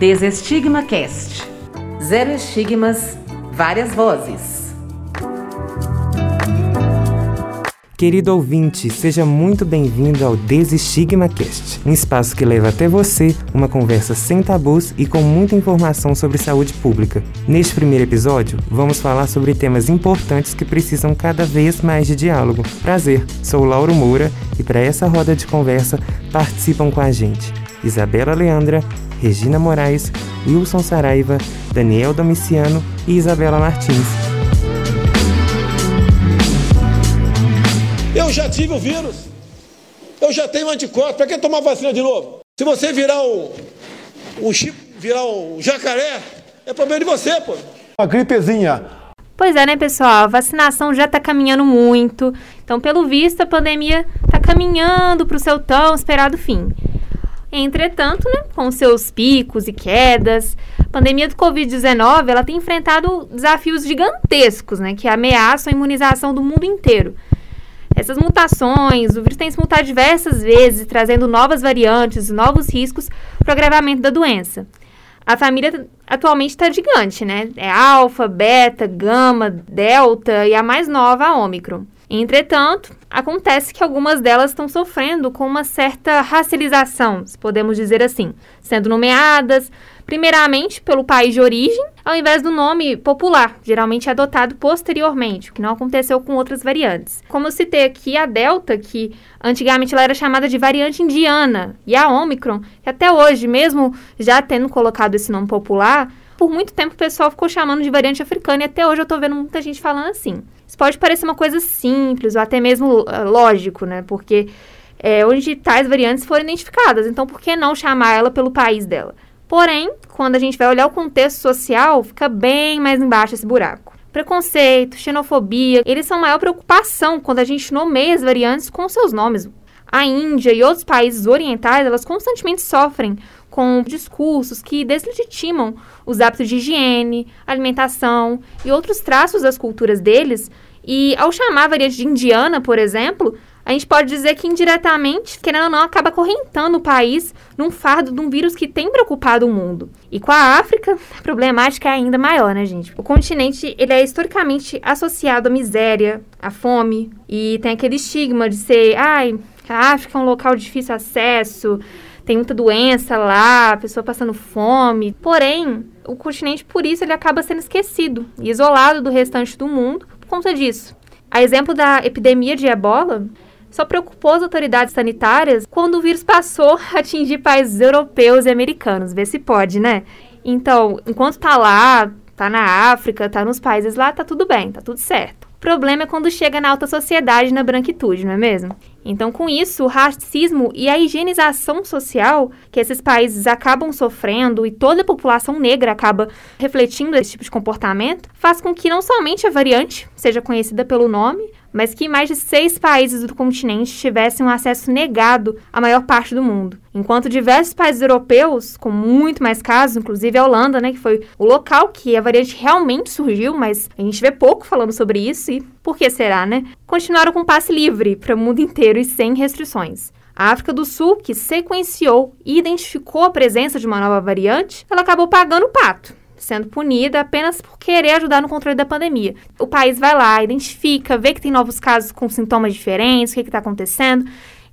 Desestigma Cast. Zero estigmas, várias vozes. Querido ouvinte, seja muito bem-vindo ao Desestigma Cast, um espaço que leva até você uma conversa sem tabus e com muita informação sobre saúde pública. Neste primeiro episódio, vamos falar sobre temas importantes que precisam cada vez mais de diálogo. Prazer, sou Lauro Moura e para essa roda de conversa participam com a gente Isabela Leandra, Regina Moraes, Wilson Saraiva, Daniel Domiciano e Isabela Martins. Eu já tive o vírus. Eu já tenho anticorpos. Para que tomar vacina de novo? Se você virar um, um chip, virar um jacaré, é problema de você, pô. Uma gripezinha. Pois é, né, pessoal? A vacinação já está caminhando muito. Então, pelo visto, a pandemia está caminhando para o seu tão esperado fim. Entretanto, né, com seus picos e quedas, a pandemia do Covid-19 ela tem enfrentado desafios gigantescos, né, que ameaçam a imunização do mundo inteiro. Essas mutações, o vírus tem se mutado diversas vezes, trazendo novas variantes, novos riscos para o agravamento da doença. A família atualmente está gigante, né? É alfa, beta, gama, delta e a mais nova, a ômicron. Entretanto, acontece que algumas delas estão sofrendo com uma certa racialização, se podemos dizer assim, sendo nomeadas primeiramente pelo país de origem, ao invés do nome popular, geralmente adotado posteriormente, o que não aconteceu com outras variantes. Como eu citei aqui, a Delta, que antigamente ela era chamada de variante indiana, e a Omicron, que até hoje, mesmo já tendo colocado esse nome popular, por muito tempo o pessoal ficou chamando de variante africana, e até hoje eu tô vendo muita gente falando assim. Isso pode parecer uma coisa simples, ou até mesmo uh, lógico, né? Porque é onde tais variantes foram identificadas, então por que não chamar ela pelo país dela? Porém, quando a gente vai olhar o contexto social, fica bem mais embaixo esse buraco. Preconceito, xenofobia, eles são maior preocupação quando a gente nomeia as variantes com seus nomes. A Índia e outros países orientais, elas constantemente sofrem com discursos que deslegitimam os hábitos de higiene, alimentação e outros traços das culturas deles. E ao chamar a variante de indiana, por exemplo, a gente pode dizer que indiretamente, querendo ou não, acaba correntando o país num fardo de um vírus que tem preocupado o mundo. E com a África, a problemática é ainda maior, né, gente? O continente, ele é historicamente associado à miséria, à fome, e tem aquele estigma de ser, ai, a África é um local de difícil acesso, tem muita doença lá, a pessoa passando fome. Porém, o continente, por isso, ele acaba sendo esquecido e isolado do restante do mundo por conta disso. A exemplo da epidemia de ebola, só preocupou as autoridades sanitárias quando o vírus passou a atingir países europeus e americanos. Vê se pode, né? Então, enquanto tá lá, tá na África, tá nos países lá, tá tudo bem, tá tudo certo. Problema é quando chega na alta sociedade, na branquitude, não é mesmo? Então, com isso, o racismo e a higienização social que esses países acabam sofrendo e toda a população negra acaba refletindo esse tipo de comportamento, faz com que não somente a variante seja conhecida pelo nome, mas que mais de seis países do continente tivessem um acesso negado à maior parte do mundo. Enquanto diversos países europeus, com muito mais casos, inclusive a Holanda, né, que foi o local que a variante realmente surgiu, mas a gente vê pouco falando sobre isso e por que será, né? Continuaram com passe livre para o mundo inteiro e sem restrições. A África do Sul, que sequenciou e identificou a presença de uma nova variante, ela acabou pagando o pato sendo punida apenas por querer ajudar no controle da pandemia. O país vai lá, identifica, vê que tem novos casos com sintomas diferentes, o que está acontecendo,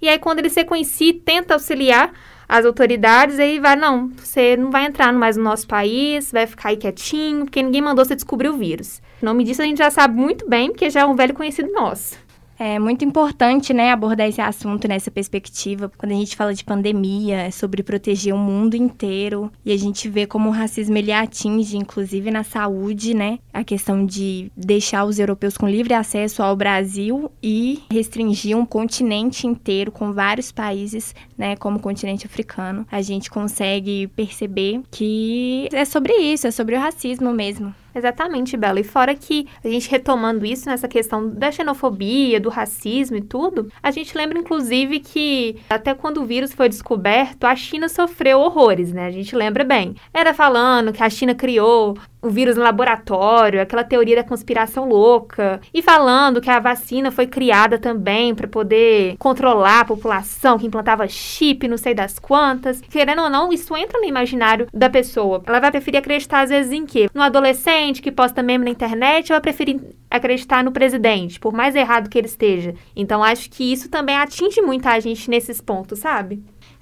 e aí quando ele se conhecia, tenta auxiliar as autoridades, aí vai, não, você não vai entrar mais no nosso país, vai ficar aí quietinho, porque ninguém mandou você descobrir o vírus. O nome disso a gente já sabe muito bem, porque já é um velho conhecido nosso. É muito importante, né, abordar esse assunto nessa perspectiva. Quando a gente fala de pandemia, é sobre proteger o mundo inteiro e a gente vê como o racismo ele atinge, inclusive na saúde, né, a questão de deixar os europeus com livre acesso ao Brasil e restringir um continente inteiro com vários países, né, como o continente africano. A gente consegue perceber que é sobre isso, é sobre o racismo mesmo. Exatamente, Bela. E fora que a gente retomando isso nessa questão da xenofobia, do racismo e tudo, a gente lembra inclusive que até quando o vírus foi descoberto, a China sofreu horrores, né? A gente lembra bem. Era falando que a China criou o vírus no laboratório, aquela teoria da conspiração louca, e falando que a vacina foi criada também para poder controlar a população, que implantava chip, não sei das quantas. Querendo ou não, isso entra no imaginário da pessoa. Ela vai preferir acreditar às vezes em quê? No adolescente que posta meme na internet ou vai preferir acreditar no presidente, por mais errado que ele esteja. Então acho que isso também atinge muita gente nesses pontos, sabe?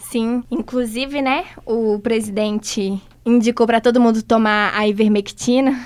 Sim, inclusive, né, o presidente indicou para todo mundo tomar a ivermectina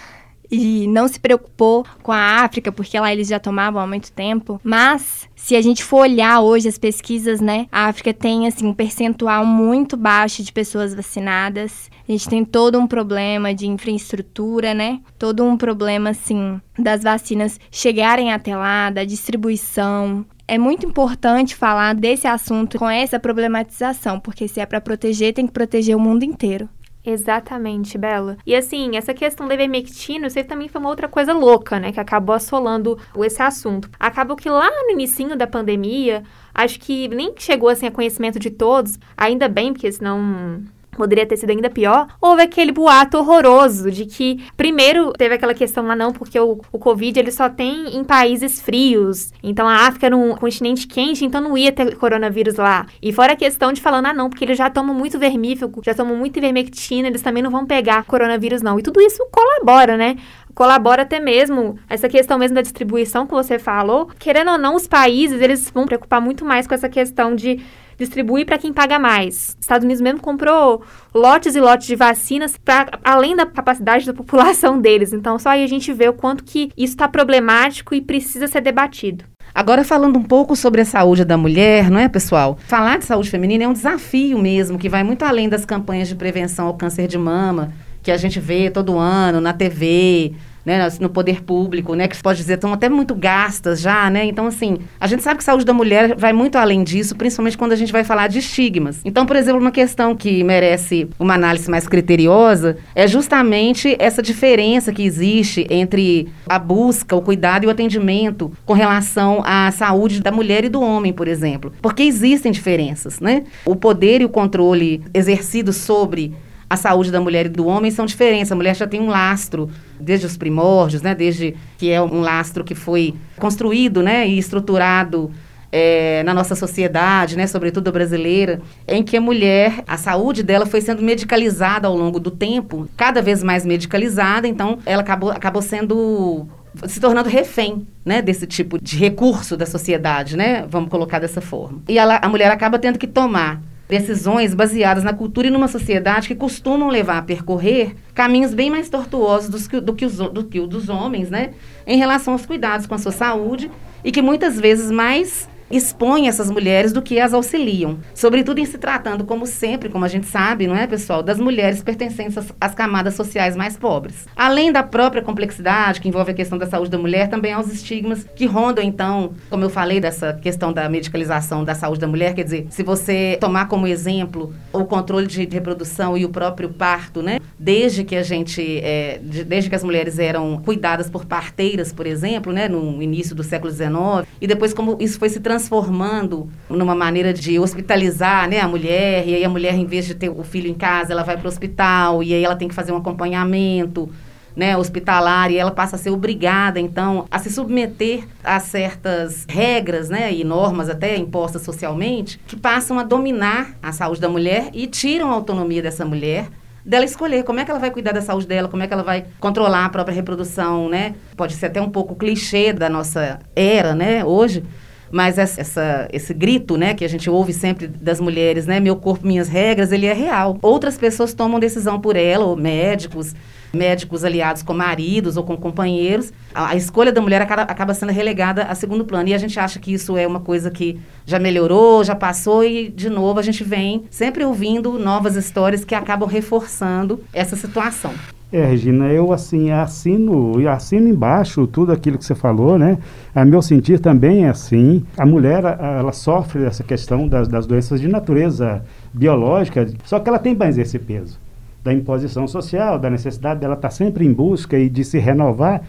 e não se preocupou com a África, porque lá eles já tomavam há muito tempo. Mas, se a gente for olhar hoje as pesquisas, né, a África tem, assim, um percentual muito baixo de pessoas vacinadas. A gente tem todo um problema de infraestrutura, né? Todo um problema, assim, das vacinas chegarem até lá, da distribuição. É muito importante falar desse assunto com essa problematização, porque se é para proteger, tem que proteger o mundo inteiro. Exatamente, Bela. E assim, essa questão da ivermectina, aí também foi uma outra coisa louca, né? Que acabou assolando esse assunto. Acabou que lá no início da pandemia, acho que nem chegou assim a conhecimento de todos, ainda bem, porque senão poderia ter sido ainda pior, houve aquele boato horroroso de que, primeiro, teve aquela questão lá não, porque o, o Covid ele só tem em países frios, então a África era um continente quente, então não ia ter coronavírus lá. E fora a questão de falando, ah não, porque eles já tomam muito vermífugo, já tomam muito ivermectina, eles também não vão pegar coronavírus não. E tudo isso colabora, né? colabora até mesmo essa questão mesmo da distribuição que você falou. Querendo ou não, os países, eles vão preocupar muito mais com essa questão de distribuir para quem paga mais. Estados Unidos mesmo comprou lotes e lotes de vacinas para além da capacidade da população deles. Então, só aí a gente vê o quanto que isso está problemático e precisa ser debatido. Agora, falando um pouco sobre a saúde da mulher, não é, pessoal? Falar de saúde feminina é um desafio mesmo, que vai muito além das campanhas de prevenção ao câncer de mama, que a gente vê todo ano na TV, né, no poder público, né, que se pode dizer estão até muito gastas já, né? Então assim, a gente sabe que a saúde da mulher vai muito além disso, principalmente quando a gente vai falar de estigmas. Então, por exemplo, uma questão que merece uma análise mais criteriosa é justamente essa diferença que existe entre a busca, o cuidado e o atendimento com relação à saúde da mulher e do homem, por exemplo. Porque existem diferenças, né? O poder e o controle exercido sobre a saúde da mulher e do homem são diferentes. A mulher já tem um lastro desde os primórdios, né? Desde que é um lastro que foi construído, né? E estruturado é, na nossa sociedade, né, sobretudo brasileira, em que a mulher, a saúde dela foi sendo medicalizada ao longo do tempo, cada vez mais medicalizada, então ela acabou, acabou sendo se tornando refém, né, desse tipo de recurso da sociedade, né, vamos colocar dessa forma. E ela, a mulher acaba tendo que tomar decisões baseadas na cultura e numa sociedade que costumam levar a percorrer caminhos bem mais tortuosos do que, do que, os, do que o dos homens, né? Em relação aos cuidados com a sua saúde e que muitas vezes mais expõe essas mulheres do que as auxiliam. Sobretudo em se tratando, como sempre, como a gente sabe, não é, pessoal, das mulheres pertencentes às, camadas sociais mais pobres. Além da própria complexidade que envolve a questão da saúde da mulher, também há os estigmas que rondam, então, como eu falei, dessa questão da medicalização da saúde da mulher, quer dizer, se você tomar como exemplo o controle de reprodução e o próprio parto, né? Desde que a gente, é, de, desde que as mulheres eram cuidadas por parteiras, por exemplo, né? No início do século XIX, e depois como isso foi se transformando transformando numa maneira de hospitalizar né, a mulher, e aí a mulher, em vez de ter o filho em casa, ela vai para o hospital, e aí ela tem que fazer um acompanhamento. Né, hospitalar e ela passa a ser obrigada então a se submeter a certas regras, né, e normas até impostas socialmente que passam a dominar a saúde da mulher e tiram a autonomia dessa mulher dela escolher como é que ela vai cuidar da saúde dela, como é que ela vai controlar a própria reprodução, né? Pode ser até um pouco clichê da nossa era, né, hoje, mas essa, esse grito, né, que a gente ouve sempre das mulheres, né, meu corpo, minhas regras, ele é real. Outras pessoas tomam decisão por ela, ou médicos, médicos aliados com maridos ou com companheiros. A, a escolha da mulher acaba, acaba, sendo relegada a segundo plano. E a gente acha que isso é uma coisa que já melhorou, já passou, e de novo a gente vem sempre ouvindo novas histórias que acabam reforçando essa situação. É, Regina, eu assim assino, assino embaixo tudo aquilo que você falou, né? A meu sentir também é assim. A mulher, ela sofre essa questão das, das doenças de natureza biológica, só que ela tem mais esse peso da imposição social, da necessidade dela estar sempre em busca e de se renovar.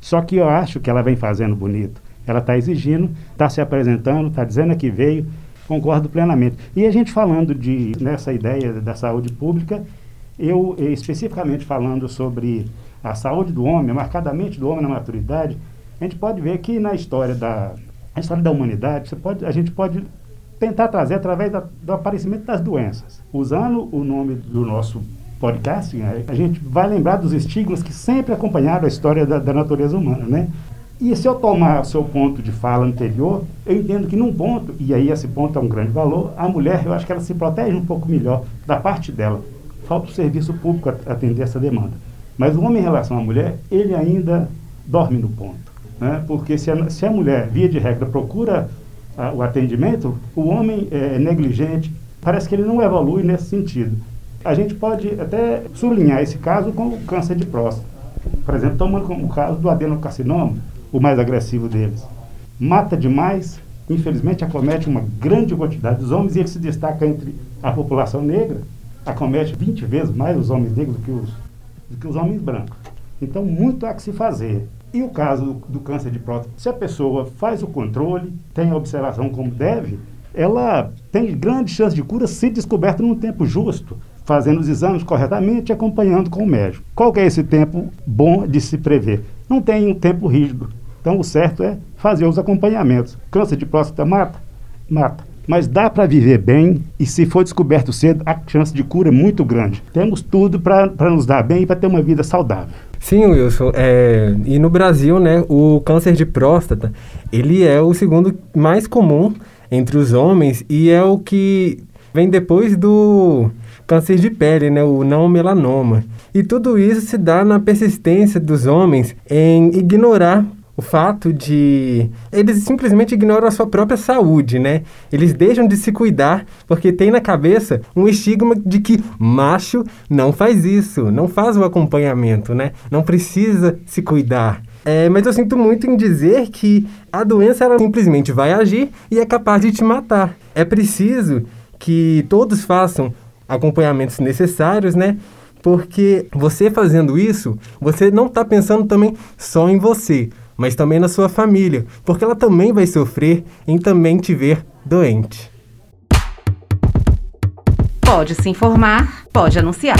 Só que eu acho que ela vem fazendo bonito. Ela está exigindo, está se apresentando, está dizendo que veio. Concordo plenamente. E a gente falando de nessa ideia da saúde pública, eu, especificamente falando sobre a saúde do homem, marcadamente do homem na maturidade, a gente pode ver que na história da, a história da humanidade, você pode, a gente pode tentar trazer através da, do aparecimento das doenças. Usando o nome do nosso podcast, né, a gente vai lembrar dos estigmas que sempre acompanharam a história da, da natureza humana, né? E se eu tomar o seu ponto de fala anterior, eu entendo que num ponto, e aí esse ponto é um grande valor, a mulher, eu acho que ela se protege um pouco melhor da parte dela. Falta o serviço público atender essa demanda. Mas o homem em relação à mulher, ele ainda dorme no ponto. Né? Porque se a, se a mulher, via de regra, procura a, o atendimento, o homem é negligente, parece que ele não evolui nesse sentido. A gente pode até sublinhar esse caso com o câncer de próstata. Por exemplo, como o caso do adenocarcinoma, o mais agressivo deles. Mata demais, infelizmente acomete uma grande quantidade dos homens e ele se destaca entre a população negra, acomete 20 vezes mais os homens negros do que os, do que os homens brancos. Então, muito há que se fazer. E o caso do, câncer de próstata, se a pessoa faz o controle, tem a observação como deve, ela tem grande chance de cura se descoberta num tempo justo, fazendo os exames corretamente e acompanhando com o médico. Qual é esse tempo bom de se prever? Não tem um tempo rígido. Então, o certo é fazer os acompanhamentos. Câncer de próstata mata? Mata. Mas dá para viver bem e, se for descoberto cedo, a chance de cura é muito grande. Temos tudo para nos dar bem e para ter uma vida saudável. Sim, Wilson. É, e no Brasil, né, o câncer de próstata, ele é o segundo mais comum entre os homens e é o que vem depois do câncer de pele, né, o não melanoma. E tudo isso se dá na persistência dos homens em ignorar o fato de eles simplesmente ignoram a sua própria saúde, né? Eles deixam de se cuidar porque tem na cabeça um estigma de que macho não faz isso, não faz o acompanhamento, né? Não precisa se cuidar. É, mas eu sinto muito em dizer que a doença ela simplesmente vai agir e é capaz de te matar. É preciso que todos façam acompanhamentos necessários, né? Porque você fazendo isso, você não está pensando também só em você, mas também na sua família, porque ela também vai sofrer em também te ver doente. Pode se informar, pode anunciar.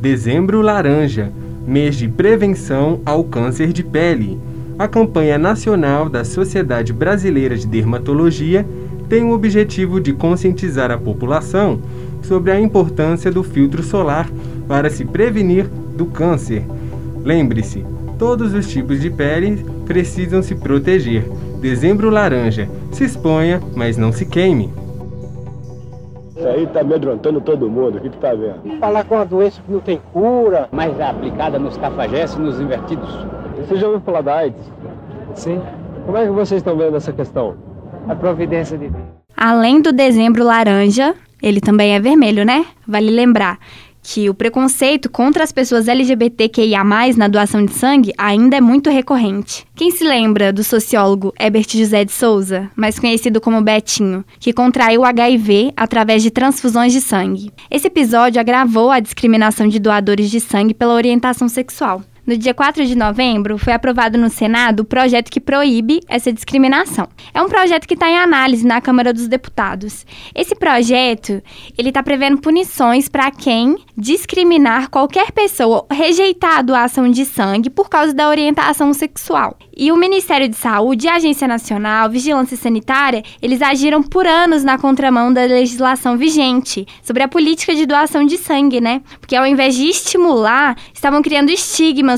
Dezembro Laranja mês de prevenção ao câncer de pele. A campanha nacional da Sociedade Brasileira de Dermatologia tem o objetivo de conscientizar a população sobre a importância do filtro solar para se prevenir do câncer. Lembre-se, Todos os tipos de pele precisam se proteger. Dezembro laranja. Se exponha, mas não se queime. Isso aí tá amedrontando todo mundo. O que tu tá vendo? Falar com uma doença que não tem cura. Mas é aplicada nos cafajestes e nos invertidos. Você já ouviu falar da AIDS? Sim. Como é que vocês estão vendo essa questão? A providência de Deus. Além do dezembro laranja, ele também é vermelho, né? Vale lembrar que o preconceito contra as pessoas LGBTQIA+, na doação de sangue ainda é muito recorrente. Quem se lembra do sociólogo Herbert José de Souza, mais conhecido como Betinho, que contraiu HIV através de transfusões de sangue? Esse episódio agravou a discriminação de doadores de sangue pela orientação sexual. No dia 4 de novembro, foi aprovado no Senado o projeto que proíbe essa discriminação. É um projeto que está em análise na Câmara dos Deputados. Esse projeto, ele está prevendo punições para quem discriminar qualquer pessoa, rejeitar a doação de sangue por causa da orientação sexual. E o Ministério de Saúde, a Agência Nacional, Vigilância Sanitária, eles agiram por anos na contramão da legislação vigente sobre a política de doação de sangue, né? Porque ao invés de estimular, estavam criando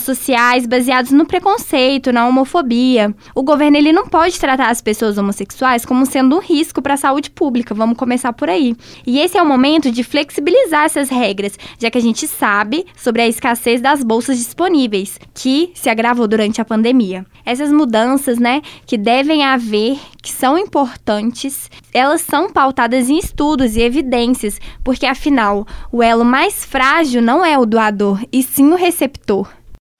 sociais baseados no preconceito, na homofobia. O governo ele não pode tratar as pessoas homossexuais como sendo um risco para a saúde pública. Vamos começar por aí. E esse é o momento de flexibilizar essas regras, já que a gente sabe sobre a escassez das bolsas disponíveis, que se agravou durante a pandemia. Essas mudanças, né, que devem haver, que são importantes, elas são pautadas em estudos e evidências, porque afinal, o elo mais frágil não é o doador, e sim o receptor.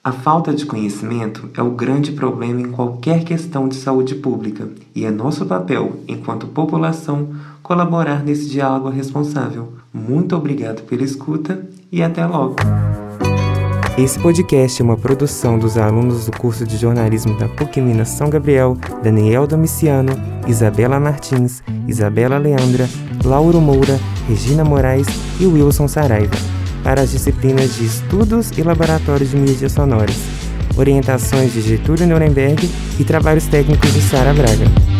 A falta de conhecimento é o grande problema em qualquer questão de saúde pública e é nosso papel, enquanto população, colaborar nesse diálogo responsável. Muito obrigado pela escuta e até logo! Esse podcast é uma produção dos alunos do curso de jornalismo da PUC Minas São Gabriel, Daniel Domiciano, Isabela Martins, Isabela Leandra, Lauro Moura, Regina Moraes e Wilson Saraiva. Para as disciplinas de Estudos e Laboratórios de Mídias Sonoras, orientações de Getúlio Nuremberg e trabalhos técnicos de Sara Braga.